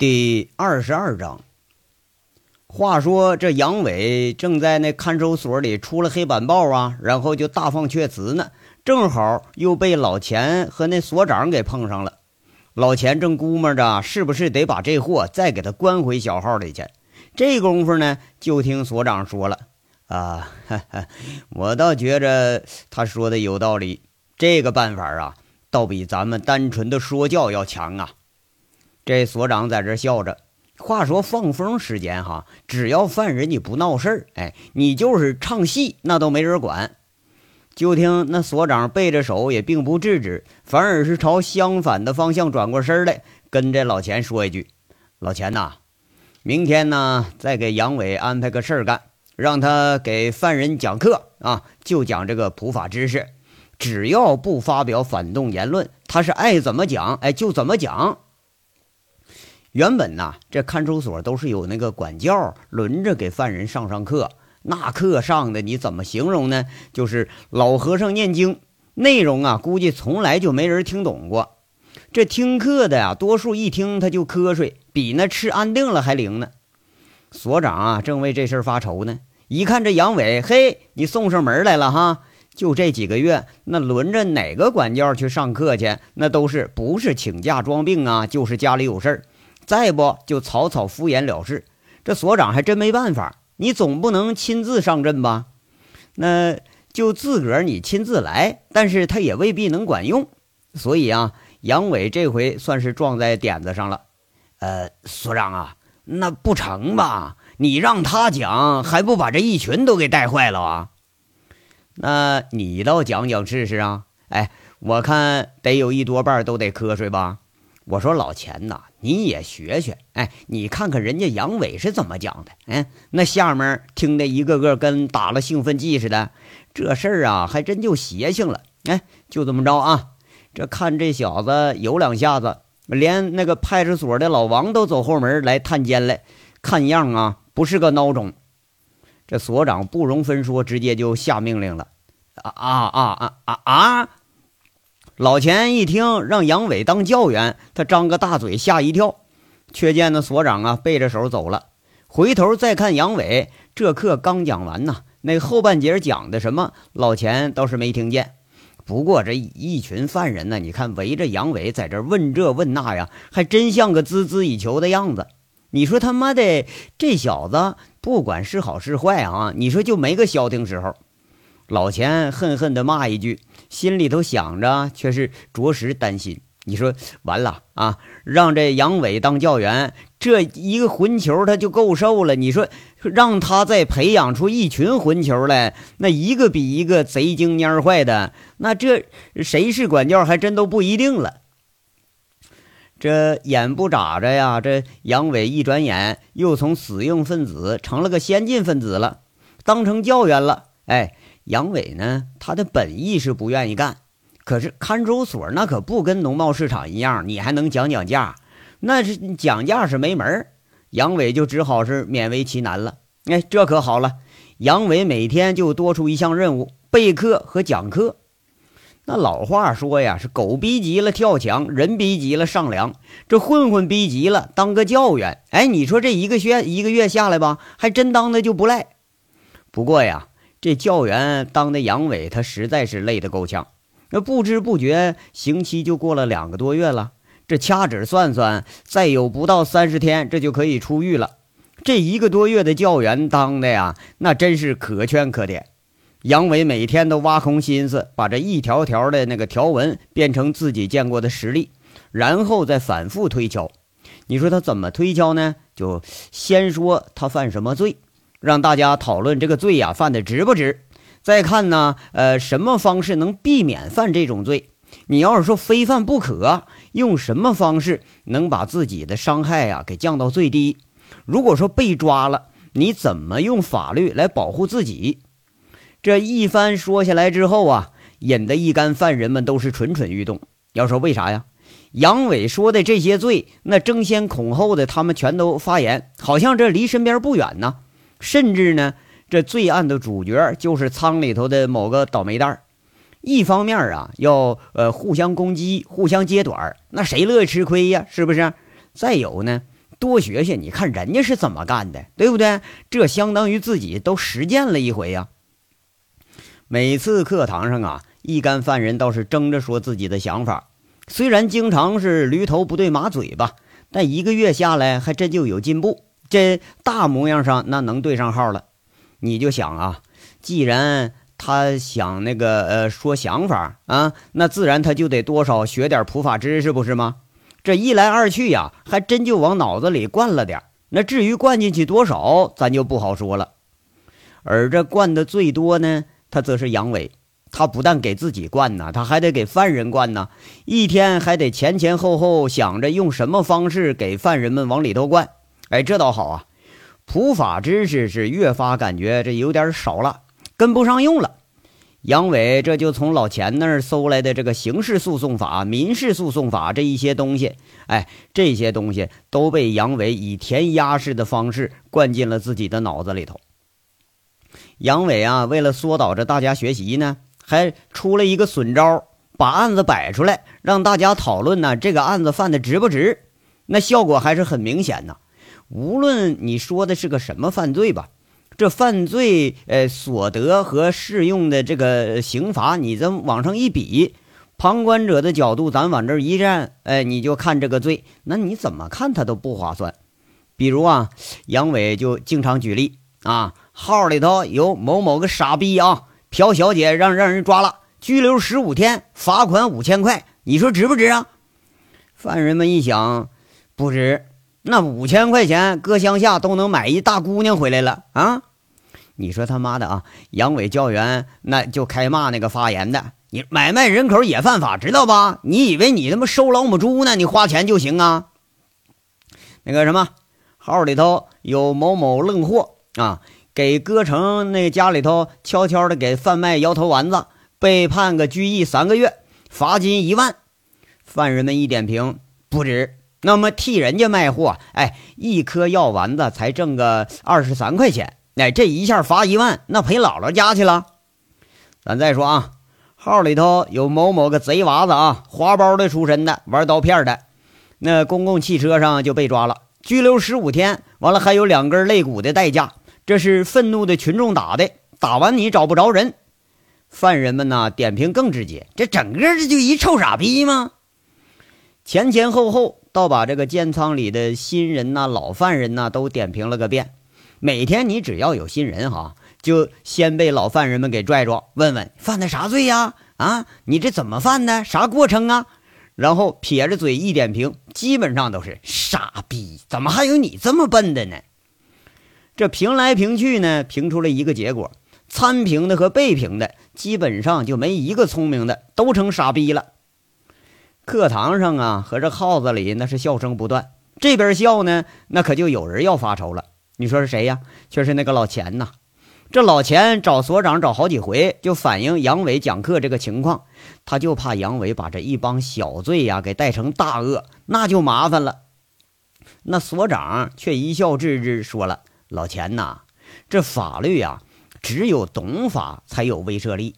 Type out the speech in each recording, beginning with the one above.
第二十二章。话说这杨伟正在那看守所里出了黑板报啊，然后就大放阙词呢。正好又被老钱和那所长给碰上了。老钱正估摸着是不是得把这货再给他关回小号里去。这功夫呢，就听所长说了：“啊，哈哈，我倒觉着他说的有道理。这个办法啊，倒比咱们单纯的说教要强啊。”这所长在这笑着。话说放风时间哈，只要犯人你不闹事儿，哎，你就是唱戏那都没人管。就听那所长背着手也并不制止，反而是朝相反的方向转过身来，跟这老钱说一句：“老钱呐，明天呢再给杨伟安排个事儿干，让他给犯人讲课啊，就讲这个普法知识，只要不发表反动言论，他是爱怎么讲哎就怎么讲。”原本呐，这看守所都是有那个管教，轮着给犯人上上课。那课上的你怎么形容呢？就是老和尚念经，内容啊，估计从来就没人听懂过。这听课的呀，多数一听他就瞌睡，比那吃安定了还灵呢。所长啊，正为这事发愁呢。一看这杨伟，嘿，你送上门来了哈！就这几个月，那轮着哪个管教去上课去？那都是不是请假装病啊，就是家里有事儿。再不就草草敷衍了事，这所长还真没办法。你总不能亲自上阵吧？那就自个儿你亲自来，但是他也未必能管用。所以啊，杨伟这回算是撞在点子上了。呃，所长啊，那不成吧？你让他讲，还不把这一群都给带坏了啊？那你倒讲讲试试啊！哎，我看得有一多半都得瞌睡吧。我说老钱呐，你也学学，哎，你看看人家杨伟是怎么讲的，嗯，那下面听的一个个跟打了兴奋剂似的，这事儿啊，还真就邪性了，哎，就这么着啊，这看这小子有两下子，连那个派出所的老王都走后门来探监来，看样啊，不是个孬种。这所长不容分说，直接就下命令了，啊啊啊啊啊！老钱一听让杨伟当教员，他张个大嘴吓一跳，却见那所长啊背着手走了，回头再看杨伟，这课刚讲完呢，那后半截讲的什么，老钱倒是没听见。不过这一群犯人呢，你看围着杨伟在这问这问那呀，还真像个孜孜以求的样子。你说他妈的这小子不管是好是坏啊，你说就没个消停时候。老钱恨恨地骂一句。心里头想着，却是着实担心。你说完了啊？让这杨伟当教员，这一个混球他就够受了。你说让他再培养出一群混球来，那一个比一个贼精蔫坏的，那这谁是管教还真都不一定了。这眼不眨着呀，这杨伟一转眼又从死硬分子成了个先进分子了，当成教员了。哎。杨伟呢？他的本意是不愿意干，可是看守所那可不跟农贸市场一样，你还能讲讲价？那是讲价是没门杨伟就只好是勉为其难了。哎，这可好了，杨伟每天就多出一项任务：备课和讲课。那老话说呀，是狗逼急了跳墙，人逼急了上梁。这混混逼急了当个教员。哎，你说这一个月一个月下来吧，还真当的就不赖。不过呀。这教员当的杨伟，他实在是累得够呛。那不知不觉刑期就过了两个多月了。这掐指算算，再有不到三十天，这就可以出狱了。这一个多月的教员当的呀，那真是可圈可点。杨伟每天都挖空心思，把这一条条的那个条文变成自己见过的实例，然后再反复推敲。你说他怎么推敲呢？就先说他犯什么罪。让大家讨论这个罪呀，犯的值不值？再看呢，呃，什么方式能避免犯这种罪？你要是说非犯不可，用什么方式能把自己的伤害呀给降到最低？如果说被抓了，你怎么用法律来保护自己？这一番说下来之后啊，引得一干犯人们都是蠢蠢欲动。要说为啥呀？杨伟说的这些罪，那争先恐后的他们全都发言，好像这离身边不远呢。甚至呢，这罪案的主角就是仓里头的某个倒霉蛋儿。一方面啊，要呃互相攻击、互相揭短那谁乐意吃亏呀？是不是？再有呢，多学学，你看人家是怎么干的，对不对？这相当于自己都实践了一回呀。每次课堂上啊，一干犯人倒是争着说自己的想法，虽然经常是驴头不对马嘴吧，但一个月下来还真就有进步。这大模样上那能对上号了。你就想啊，既然他想那个呃说想法啊，那自然他就得多少学点普法知识，不是吗？这一来二去呀，还真就往脑子里灌了点那至于灌进去多少，咱就不好说了。而这灌的最多呢？他则是杨伟，他不但给自己灌呢，他还得给犯人灌呢。一天还得前前后后想着用什么方式给犯人们往里头灌。哎，这倒好啊，普法知识是越发感觉这有点少了，跟不上用了。杨伟这就从老钱那儿搜来的这个刑事诉讼法、民事诉讼法这一些东西，哎，这些东西都被杨伟以填鸭式的方式灌进了自己的脑子里头。杨伟啊，为了缩导着大家学习呢，还出了一个损招，把案子摆出来，让大家讨论呢。这个案子犯的值不值？那效果还是很明显的。无论你说的是个什么犯罪吧，这犯罪呃所得和适用的这个刑罚，你这往上一比，旁观者的角度，咱往这一站，哎，你就看这个罪，那你怎么看他都不划算。比如啊，杨伟就经常举例啊。号里头有某某个傻逼啊，朴小姐让让人抓了，拘留十五天，罚款五千块，你说值不值啊？犯人们一想，不值。那五千块钱搁乡下都能买一大姑娘回来了啊！你说他妈的啊！杨伟教员那就开骂那个发言的，你买卖人口也犯法，知道吧？你以为你他妈收老母猪呢？你花钱就行啊？那个什么，号里头有某某愣货啊。给歌城那家里头悄悄的给贩卖摇头丸子，被判个拘役三个月，罚金一万。犯人们一点评不止。那么替人家卖货，哎，一颗药丸子才挣个二十三块钱，哎，这一下罚一万，那赔姥姥家去了。咱再说啊，号里头有某某个贼娃子啊，花包的出身的，玩刀片的，那公共汽车上就被抓了，拘留十五天，完了还有两根肋骨的代价。这是愤怒的群众打的，打完你找不着人，犯人们呢点评更直接，这整个这就一臭傻逼吗？前前后后倒把这个监仓里的新人呐、老犯人呐都点评了个遍。每天你只要有新人哈，就先被老犯人们给拽着，问问犯的啥罪呀？啊，你这怎么犯的？啥过程啊？然后撇着嘴一点评，基本上都是傻逼，怎么还有你这么笨的呢？这评来评去呢，评出了一个结果：参评的和被评的基本上就没一个聪明的，都成傻逼了。课堂上啊，和这号子里那是笑声不断。这边笑呢，那可就有人要发愁了。你说是谁呀？却是那个老钱呐。这老钱找所长找好几回，就反映杨伟讲课这个情况，他就怕杨伟把这一帮小罪呀给带成大恶，那就麻烦了。那所长却一笑置之，说了。老钱呐，这法律呀，只有懂法才有威慑力。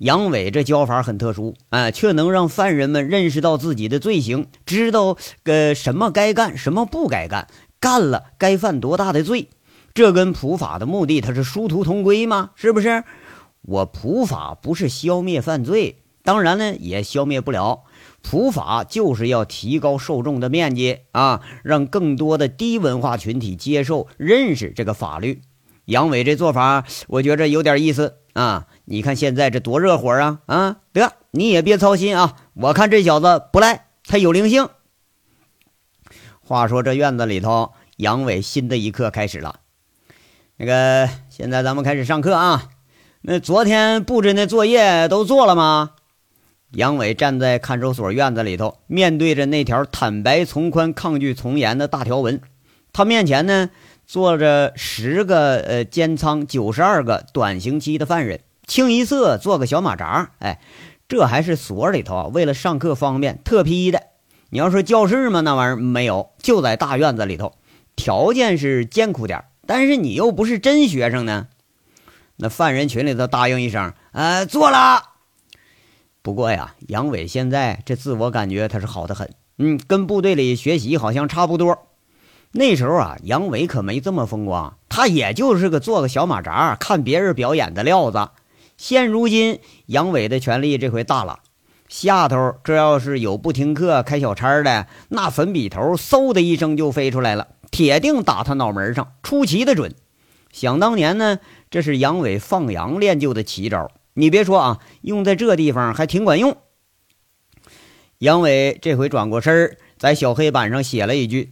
杨伟这教法很特殊，哎，却能让犯人们认识到自己的罪行，知道个什么该干，什么不该干，干了该犯多大的罪。这跟普法的目的，它是殊途同归吗？是不是？我普法不是消灭犯罪，当然呢，也消灭不了。普法就是要提高受众的面积啊，让更多的低文化群体接受、认识这个法律。杨伟这做法，我觉着有点意思啊！你看现在这多热火啊！啊，得你也别操心啊，我看这小子不赖，他有灵性。话说这院子里头，杨伟新的一课开始了。那个，现在咱们开始上课啊。那昨天布置那作业都做了吗？杨伟站在看守所院子里头，面对着那条坦白从宽、抗拒从严的大条文。他面前呢坐着十个呃监仓、九十二个短刑期的犯人，清一色做个小马扎。哎，这还是所里头，为了上课方便特批的。你要说教室吗？那玩意儿没有，就在大院子里头，条件是艰苦点但是你又不是真学生呢。那犯人群里头答应一声，呃，做了。不过呀，杨伟现在这自我感觉他是好的很，嗯，跟部队里学习好像差不多。那时候啊，杨伟可没这么风光，他也就是个做个小马扎、看别人表演的料子。现如今，杨伟的权力这回大了，下头这要是有不听课、开小差的，那粉笔头嗖的一声就飞出来了，铁定打他脑门上，出奇的准。想当年呢，这是杨伟放羊练就的奇招，你别说啊，用在这地方还挺管用。杨伟这回转过身儿，在小黑板上写了一句。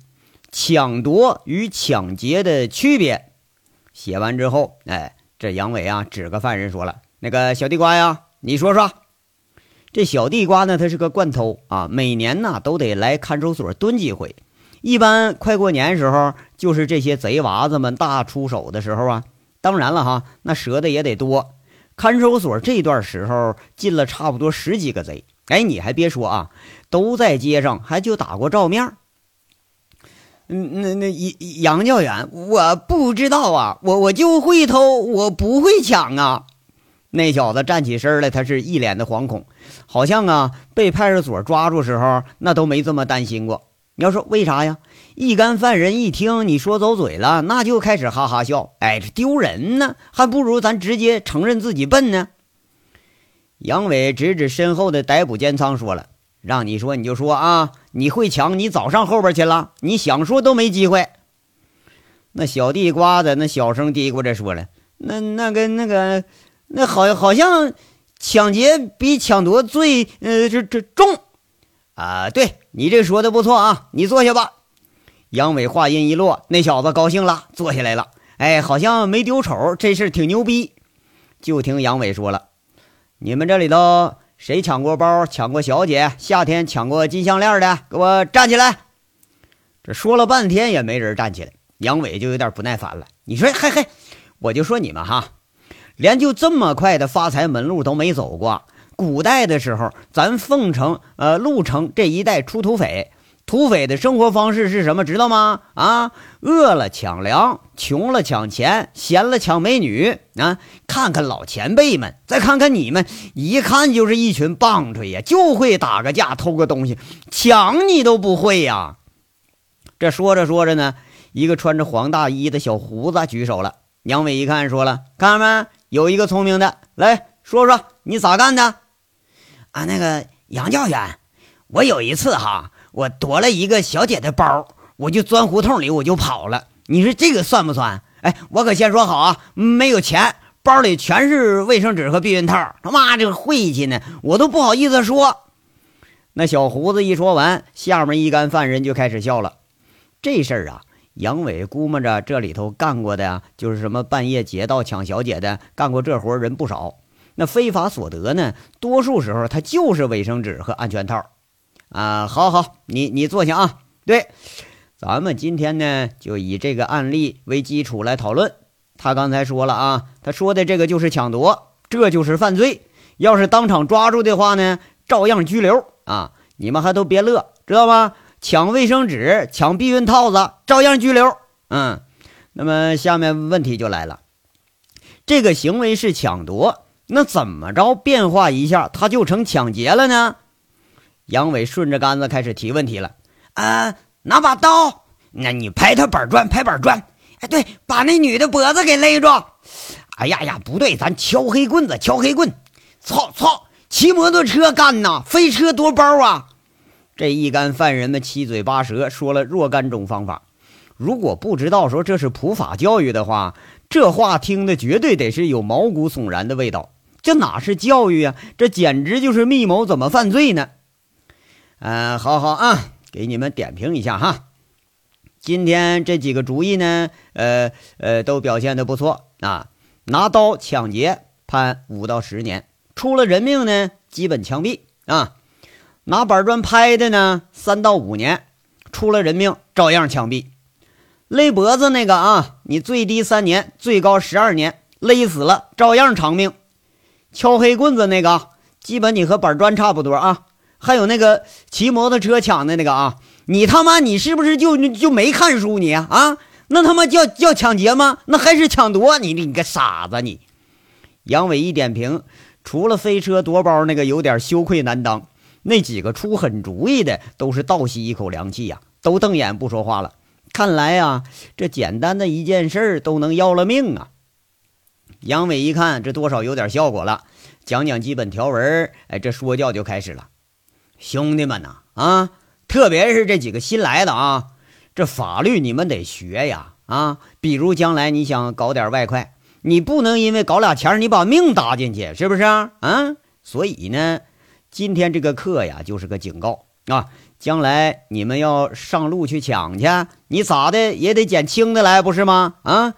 抢夺与抢劫的区别。写完之后，哎，这杨伟啊，指个犯人说了：“那个小地瓜呀，你说说。”这小地瓜呢，他是个惯偷啊，每年呢都得来看守所蹲几回。一般快过年时候，就是这些贼娃子们大出手的时候啊。当然了哈，那折的也得多。看守所这段时候进了差不多十几个贼。哎，你还别说啊，都在街上还就打过照面。嗯，那那杨杨教员，我不知道啊，我我就会偷，我不会抢啊。那小子站起身来，他是一脸的惶恐，好像啊被派出所抓住时候那都没这么担心过。你要说为啥呀？一干犯人一听你说走嘴了，那就开始哈哈笑，哎，这丢人呢，还不如咱直接承认自己笨呢。杨伟指指身后的逮捕监仓，说了。让你说你就说啊！你会抢，你早上后边去了，你想说都没机会。那小地瓜子那小声嘀咕着说了：“那那个那个，那好好像抢劫比抢夺罪呃这这重啊！对你这说的不错啊，你坐下吧。”杨伟话音一落，那小子高兴了，坐下来了。哎，好像没丢丑，这事挺牛逼。就听杨伟说了：“你们这里头。”谁抢过包？抢过小姐？夏天抢过金项链的？给我站起来！这说了半天也没人站起来，杨伟就有点不耐烦了。你说，嘿嘿，我就说你们哈，连就这么快的发财门路都没走过。古代的时候，咱凤城、呃鹿城这一带出土匪。土匪的生活方式是什么？知道吗？啊，饿了抢粮，穷了抢钱，闲了抢美女啊！看看老前辈们，再看看你们，一看就是一群棒槌呀，就会打个架，偷个东西，抢你都不会呀！这说着说着呢，一个穿着黄大衣的小胡子举手了。杨伟一看，说了：“看到没？有一个聪明的，来说说你咋干的？”啊，那个杨教员，我有一次哈。我夺了一个小姐的包，我就钻胡同里，我就跑了。你说这个算不算？哎，我可先说好啊，没有钱，包里全是卫生纸和避孕套。他妈这个晦气呢，我都不好意思说。那小胡子一说完，下面一干犯人就开始笑了。这事儿啊，杨伟估摸着这里头干过的呀，就是什么半夜劫道抢小姐的，干过这活人不少。那非法所得呢，多数时候他就是卫生纸和安全套。啊，好好，你你坐下啊。对，咱们今天呢，就以这个案例为基础来讨论。他刚才说了啊，他说的这个就是抢夺，这就是犯罪。要是当场抓住的话呢，照样拘留啊。你们还都别乐，知道吗？抢卫生纸、抢避孕套子，照样拘留。嗯，那么下面问题就来了，这个行为是抢夺，那怎么着变化一下，他就成抢劫了呢？杨伟顺着杆子开始提问题了，啊，拿把刀，那你拍他板砖，拍板砖，哎，对，把那女的脖子给勒住。哎呀呀，不对，咱敲黑棍子，敲黑棍。操操，骑摩托车干呐，飞车夺包啊！这一干犯人们七嘴八舌说了若干种方法，如果不知道说这是普法教育的话，这话听的绝对得是有毛骨悚然的味道。这哪是教育啊，这简直就是密谋怎么犯罪呢？嗯，好好啊，给你们点评一下哈。今天这几个主意呢，呃呃，都表现的不错啊。拿刀抢劫判五到十年，出了人命呢，基本枪毙啊。拿板砖拍的呢，三到五年，出了人命照样枪毙。勒脖子那个啊，你最低三年，最高十二年，勒死了照样偿命。敲黑棍子那个，基本你和板砖差不多啊。还有那个骑摩托车抢的那个啊，你他妈你是不是就就没看书你啊？那他妈叫叫抢劫吗？那还是抢夺？你你个傻子你！杨伟一点评，除了飞车夺包那个有点羞愧难当，那几个出狠主意的都是倒吸一口凉气呀，都瞪眼不说话了。看来呀，这简单的一件事都能要了命啊！杨伟一看，这多少有点效果了，讲讲基本条文，哎，这说教就开始了。兄弟们呐，啊，特别是这几个新来的啊，这法律你们得学呀，啊，比如将来你想搞点外快，你不能因为搞俩钱你把命搭进去，是不是啊？啊，所以呢，今天这个课呀，就是个警告啊。将来你们要上路去抢去，你咋的也得捡轻的来，不是吗？啊，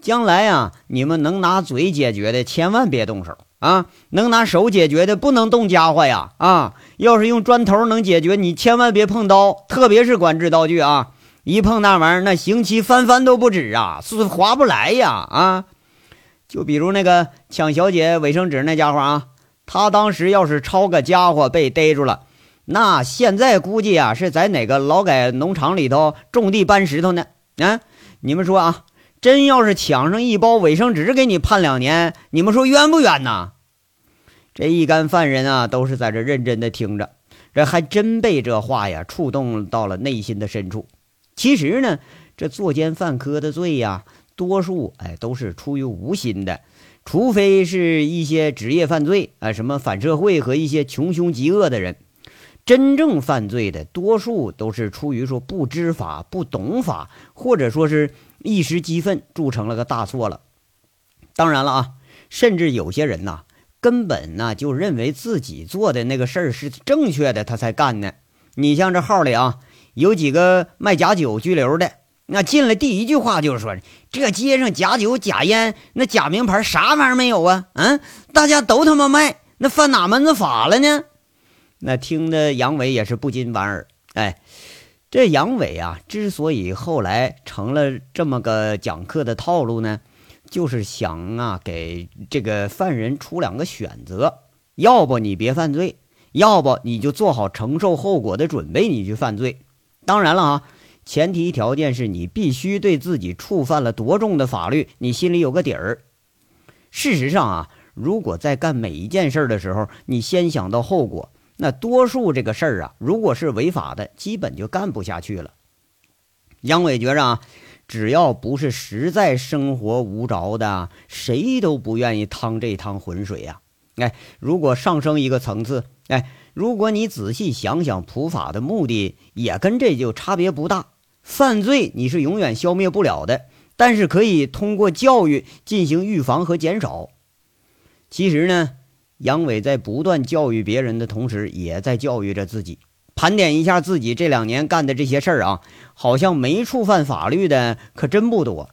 将来呀，你们能拿嘴解决的，千万别动手啊；能拿手解决的，不能动家伙呀。啊，要是用砖头能解决，你千万别碰刀，特别是管制刀具啊，一碰那玩意儿，那刑期翻番都不止啊，是划不来呀。啊，就比如那个抢小姐卫生纸那家伙啊，他当时要是抄个家伙被逮住了。那现在估计啊，是在哪个劳改农场里头种地搬石头呢？啊，你们说啊，真要是抢上一包卫生纸，给你判两年，你们说冤不冤呐？这一干犯人啊，都是在这认真的听着，这还真被这话呀触动到了内心的深处。其实呢，这作奸犯科的罪呀，多数哎都是出于无心的，除非是一些职业犯罪啊，什么反社会和一些穷凶极恶的人。真正犯罪的多数都是出于说不知法、不懂法，或者说是一时激愤，铸成了个大错了。当然了啊，甚至有些人呐，根本呢就认为自己做的那个事儿是正确的，他才干呢。你像这号里啊，有几个卖假酒拘留的，那进来第一句话就是说：“这街上假酒、假烟，那假名牌啥玩意儿没有啊？嗯，大家都他妈卖，那犯哪门子法了呢？”那听的杨伟也是不禁莞尔。哎，这杨伟啊，之所以后来成了这么个讲课的套路呢，就是想啊，给这个犯人出两个选择：要不你别犯罪，要不你就做好承受后果的准备，你去犯罪。当然了啊，前提条件是你必须对自己触犯了多重的法律，你心里有个底儿。事实上啊，如果在干每一件事的时候，你先想到后果。那多数这个事儿啊，如果是违法的，基本就干不下去了。杨伟觉着啊，只要不是实在生活无着的，谁都不愿意趟这趟浑水呀。哎，如果上升一个层次，哎，如果你仔细想想，普法的目的也跟这就差别不大。犯罪你是永远消灭不了的，但是可以通过教育进行预防和减少。其实呢。杨伟在不断教育别人的同时，也在教育着自己。盘点一下自己这两年干的这些事儿啊，好像没触犯法律的可真不多。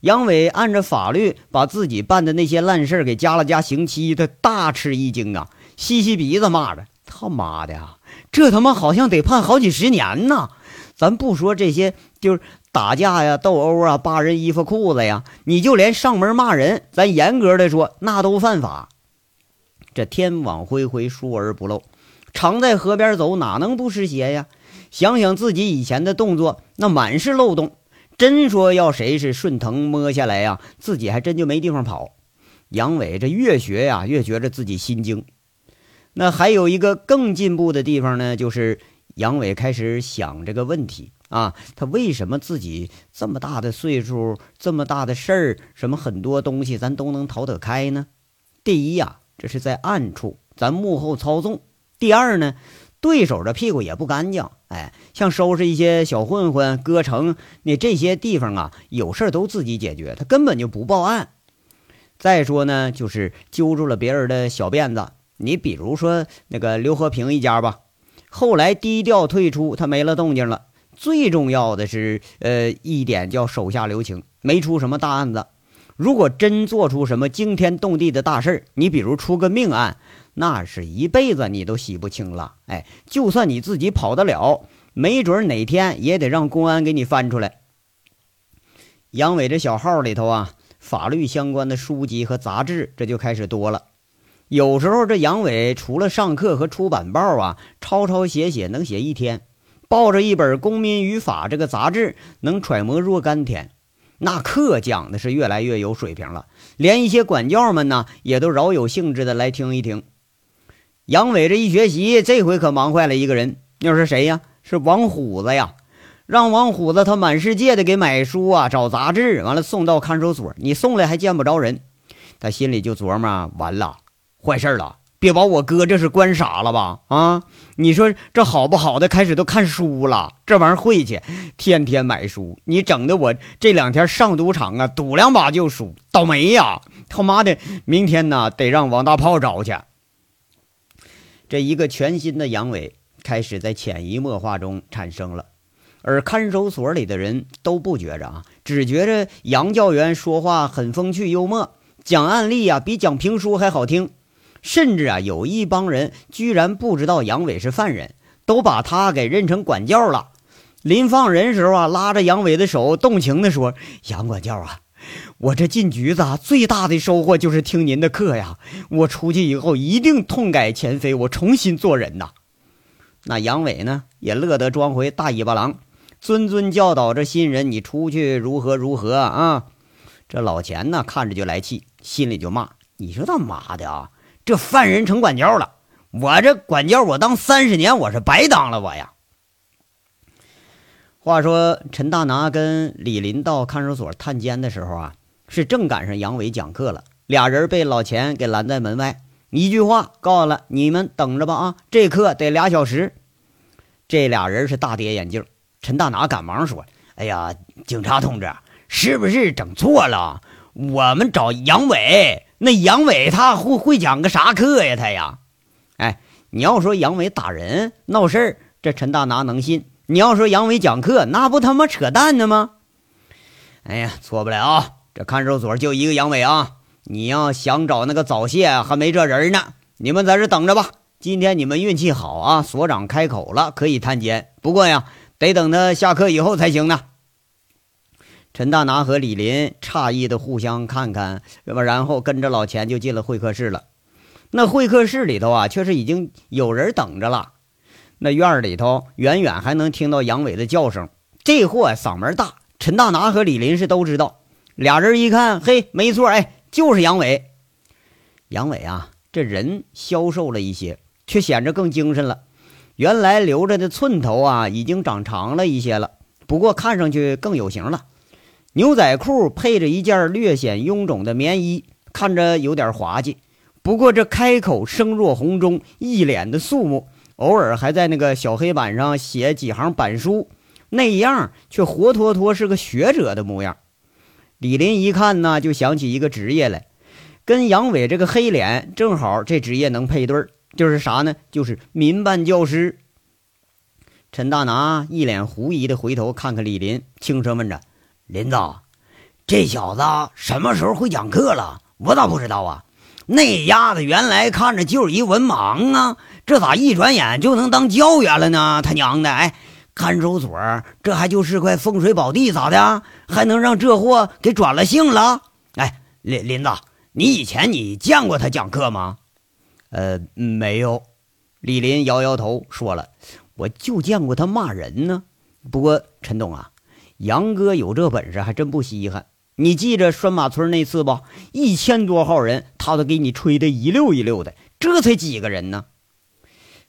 杨伟按照法律把自己办的那些烂事儿给加了加刑期，他大吃一惊啊，吸吸鼻子骂着：“他妈的啊，这他妈好像得判好几十年呢！咱不说这些，就是打架呀、斗殴啊、扒人衣服裤子呀，你就连上门骂人，咱严格的说，那都犯法。”这天网恢恢，疏而不漏。常在河边走，哪能不湿鞋呀？想想自己以前的动作，那满是漏洞。真说要谁是顺藤摸下来呀，自己还真就没地方跑。杨伟这越学呀，越觉着自己心惊。那还有一个更进步的地方呢，就是杨伟开始想这个问题啊，他为什么自己这么大的岁数，这么大的事儿，什么很多东西咱都能逃得开呢？第一呀。这是在暗处，咱幕后操纵。第二呢，对手的屁股也不干净。哎，像收拾一些小混混、歌城，你这些地方啊，有事都自己解决，他根本就不报案。再说呢，就是揪住了别人的小辫子。你比如说那个刘和平一家吧，后来低调退出，他没了动静了。最重要的是，呃，一点叫手下留情，没出什么大案子。如果真做出什么惊天动地的大事儿，你比如出个命案，那是一辈子你都洗不清了。哎，就算你自己跑得了，没准哪天也得让公安给你翻出来。杨伟这小号里头啊，法律相关的书籍和杂志这就开始多了。有时候这杨伟除了上课和出版报啊，抄抄写写能写一天，抱着一本《公民与法》这个杂志，能揣摩若干天。那课讲的是越来越有水平了，连一些管教们呢也都饶有兴致的来听一听。杨伟这一学习，这回可忙坏了一个人，又是谁呀？是王虎子呀！让王虎子他满世界的给买书啊，找杂志，完了送到看守所。你送来还见不着人，他心里就琢磨：完了，坏事了，别把我哥这是关傻了吧？啊，你说这好不好的，开始都看书了，这玩意儿晦气，天天买书，你整的我这两天上赌场啊，赌两把就输，倒霉呀！他妈的，明天呢得让王大炮找去。这一个全新的杨伟开始在潜移默化中产生了。而看守所里的人都不觉着啊，只觉着杨教员说话很风趣幽默，讲案例啊比讲评书还好听。甚至啊，有一帮人居然不知道杨伟是犯人，都把他给认成管教了。临放人时候啊，拉着杨伟的手，动情地说：“杨管教啊，我这进局子最大的收获就是听您的课呀。我出去以后一定痛改前非，我重新做人呐。”那杨伟呢，也乐得装回大尾巴狼。谆谆教导这新人，你出去如何如何啊？这老钱呢，看着就来气，心里就骂：“你说他妈的啊，这犯人成管教了！我这管教我当三十年，我是白当了我呀！”话说陈大拿跟李林到看守所探监的时候啊，是正赶上杨伟讲课了，俩人被老钱给拦在门外，一句话告诉了：“你们等着吧啊，这课得俩小时。”这俩人是大跌眼镜。陈大拿赶忙说：“哎呀，警察同志，是不是整错了？我们找杨伟，那杨伟他会会讲个啥课呀？他呀，哎，你要说杨伟打人闹事儿，这陈大拿能信；你要说杨伟讲课，那不他妈扯淡呢吗？哎呀，错不了，这看守所就一个杨伟啊！你要想找那个早泄，还没这人呢。你们在这等着吧。今天你们运气好啊，所长开口了，可以探监。不过呀。”得等他下课以后才行呢。陈大拿和李林诧异的互相看看，然后跟着老钱就进了会客室了。那会客室里头啊，却是已经有人等着了。那院里头远远还能听到杨伟的叫声，这货嗓门大。陈大拿和李林是都知道。俩人一看，嘿，没错，哎，就是杨伟。杨伟啊，这人消瘦了一些，却显着更精神了。原来留着的寸头啊，已经长长了一些了，不过看上去更有型了。牛仔裤配着一件略显臃肿的棉衣，看着有点滑稽。不过这开口声若洪钟，一脸的肃穆，偶尔还在那个小黑板上写几行板书，那样却活脱脱是个学者的模样。李林一看呢，就想起一个职业来，跟杨伟这个黑脸正好，这职业能配对。就是啥呢？就是民办教师。陈大拿一脸狐疑的回头看看李林，轻声问着：“林子，这小子什么时候会讲课了？我咋不知道啊？那丫子原来看着就是一文盲啊，这咋一转眼就能当教员了呢？他娘的！哎，看守所这还就是块风水宝地，咋的？还能让这货给转了性了？哎，林林子，你以前你见过他讲课吗？”呃，没有。李林摇摇头，说了：“我就见过他骂人呢。不过陈董啊，杨哥有这本事还真不稀罕。你记着拴马村那次不？一千多号人，他都给你吹得一溜一溜的。这才几个人呢？”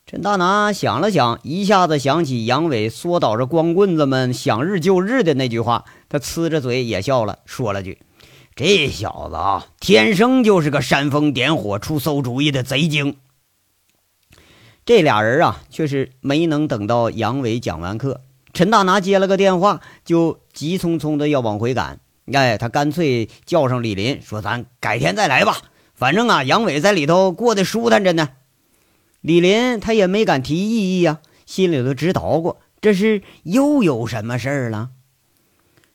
陈大拿想了想，一下子想起杨伟缩倒着光棍子们想日就日的那句话，他呲着嘴也笑了，说了句。这小子啊，天生就是个煽风点火、出馊主意的贼精。这俩人啊，却是没能等到杨伟讲完课，陈大拿接了个电话，就急匆匆的要往回赶。哎，他干脆叫上李林，说：“咱改天再来吧，反正啊，杨伟在里头过得舒坦着呢。”李林他也没敢提异议呀，心里头直捣鼓，这是又有什么事儿了？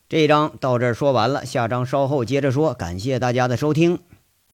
这章到这儿说完了，下章稍后接着说。感谢大家的收听。